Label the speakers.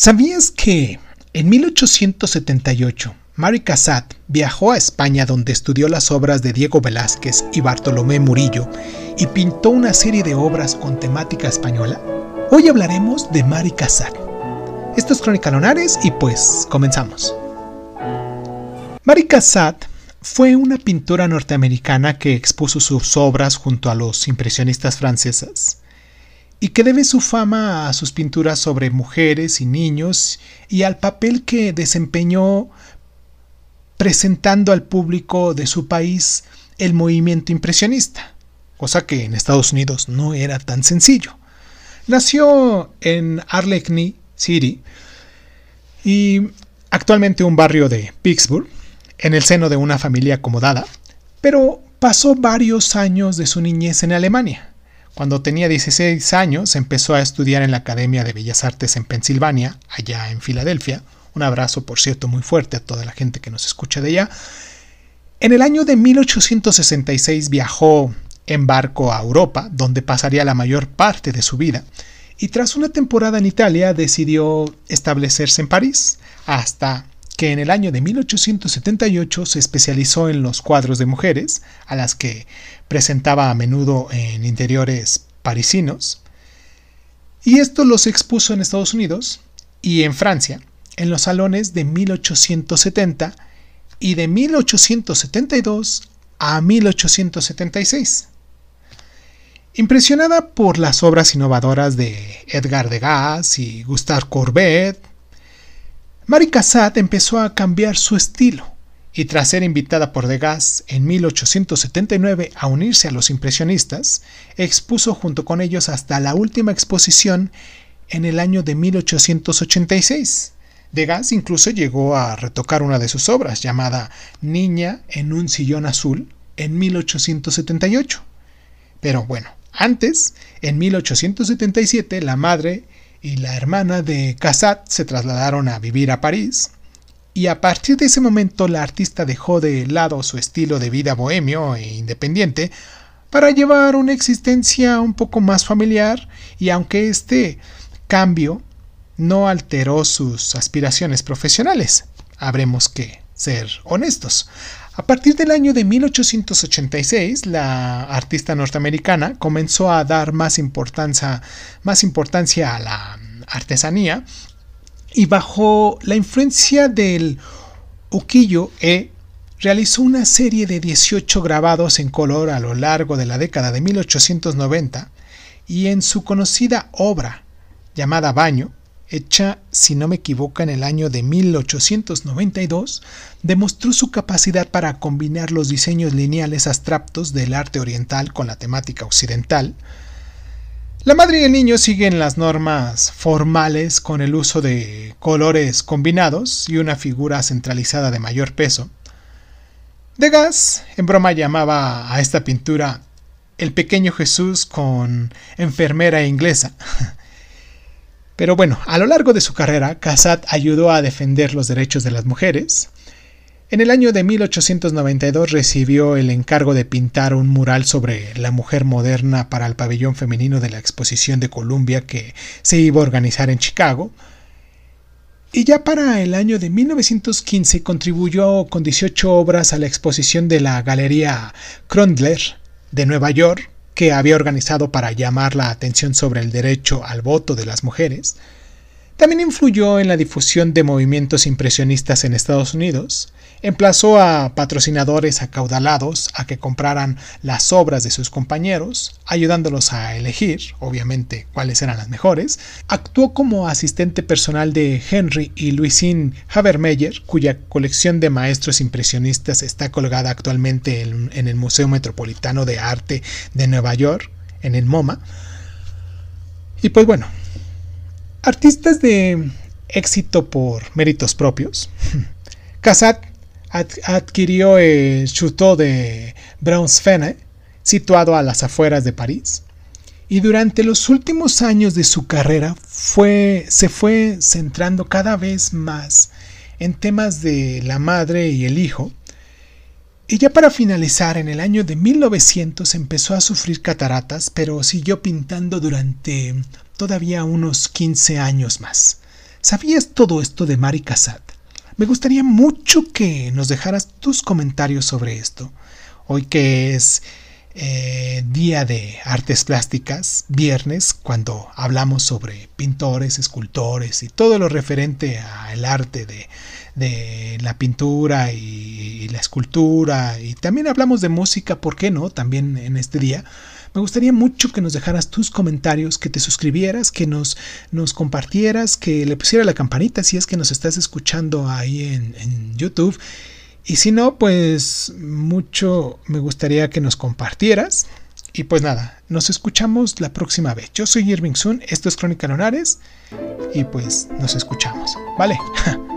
Speaker 1: ¿Sabías que en 1878 Mary Cassatt viajó a España donde estudió las obras de Diego Velázquez y Bartolomé Murillo y pintó una serie de obras con temática española? Hoy hablaremos de Mary Cassatt. Esto es Crónica Lonares y pues comenzamos. Mary Cassatt fue una pintora norteamericana que expuso sus obras junto a los impresionistas francesas y que debe su fama a sus pinturas sobre mujeres y niños y al papel que desempeñó presentando al público de su país el movimiento impresionista, cosa que en Estados Unidos no era tan sencillo. Nació en Arlecny City y actualmente un barrio de Pittsburgh, en el seno de una familia acomodada, pero pasó varios años de su niñez en Alemania. Cuando tenía 16 años empezó a estudiar en la Academia de Bellas Artes en Pensilvania, allá en Filadelfia. Un abrazo, por cierto, muy fuerte a toda la gente que nos escucha de allá. En el año de 1866 viajó en barco a Europa, donde pasaría la mayor parte de su vida, y tras una temporada en Italia decidió establecerse en París, hasta que en el año de 1878 se especializó en los cuadros de mujeres, a las que presentaba a menudo en interiores parisinos, y esto los expuso en Estados Unidos y en Francia, en los salones de 1870 y de 1872 a 1876. Impresionada por las obras innovadoras de Edgar Degas y Gustave Courbet, Marie Cassatt empezó a cambiar su estilo y tras ser invitada por Degas en 1879 a unirse a los impresionistas, expuso junto con ellos hasta la última exposición en el año de 1886. Degas incluso llegó a retocar una de sus obras llamada Niña en un sillón azul en 1878. Pero bueno, antes, en 1877, la madre y la hermana de Cassatt se trasladaron a vivir a París, y a partir de ese momento la artista dejó de lado su estilo de vida bohemio e independiente para llevar una existencia un poco más familiar y aunque este cambio no alteró sus aspiraciones profesionales, habremos que ser honestos. A partir del año de 1886, la artista norteamericana comenzó a dar más importancia, más importancia a la artesanía y bajo la influencia del ukiyo-e realizó una serie de 18 grabados en color a lo largo de la década de 1890 y en su conocida obra llamada Baño, hecha, si no me equivoco, en el año de 1892, demostró su capacidad para combinar los diseños lineales abstractos del arte oriental con la temática occidental. La madre y el niño siguen las normas formales con el uso de colores combinados y una figura centralizada de mayor peso. Degas, en broma, llamaba a esta pintura el pequeño Jesús con enfermera inglesa. Pero bueno, a lo largo de su carrera, Cassatt ayudó a defender los derechos de las mujeres. En el año de 1892 recibió el encargo de pintar un mural sobre la mujer moderna para el pabellón femenino de la exposición de Columbia que se iba a organizar en Chicago. Y ya para el año de 1915 contribuyó con 18 obras a la exposición de la Galería Krondler de Nueva York, que había organizado para llamar la atención sobre el derecho al voto de las mujeres, también influyó en la difusión de movimientos impresionistas en Estados Unidos, emplazó a patrocinadores acaudalados a que compraran las obras de sus compañeros, ayudándolos a elegir, obviamente, cuáles eran las mejores, actuó como asistente personal de Henry y Louisine Habermeyer, cuya colección de maestros impresionistas está colgada actualmente en, en el Museo Metropolitano de Arte de Nueva York, en el MoMA. Y pues bueno, Artistas de éxito por méritos propios. Cassatt adquirió el Chateau de Braunsfene, situado a las afueras de París, y durante los últimos años de su carrera fue, se fue centrando cada vez más en temas de la madre y el hijo, y ya para finalizar, en el año de 1900 empezó a sufrir cataratas, pero siguió pintando durante todavía unos 15 años más. ¿Sabías todo esto de Mari Casat? Me gustaría mucho que nos dejaras tus comentarios sobre esto. Hoy que es eh, Día de Artes Plásticas, viernes, cuando hablamos sobre pintores, escultores y todo lo referente al arte de, de la pintura y, la escultura y también hablamos de música, ¿por qué no? También en este día. Me gustaría mucho que nos dejaras tus comentarios, que te suscribieras, que nos, nos compartieras, que le pusieras la campanita si es que nos estás escuchando ahí en, en YouTube. Y si no, pues mucho me gustaría que nos compartieras. Y pues nada, nos escuchamos la próxima vez. Yo soy Irving Sun, esto es Crónica Lunares y pues nos escuchamos. Vale.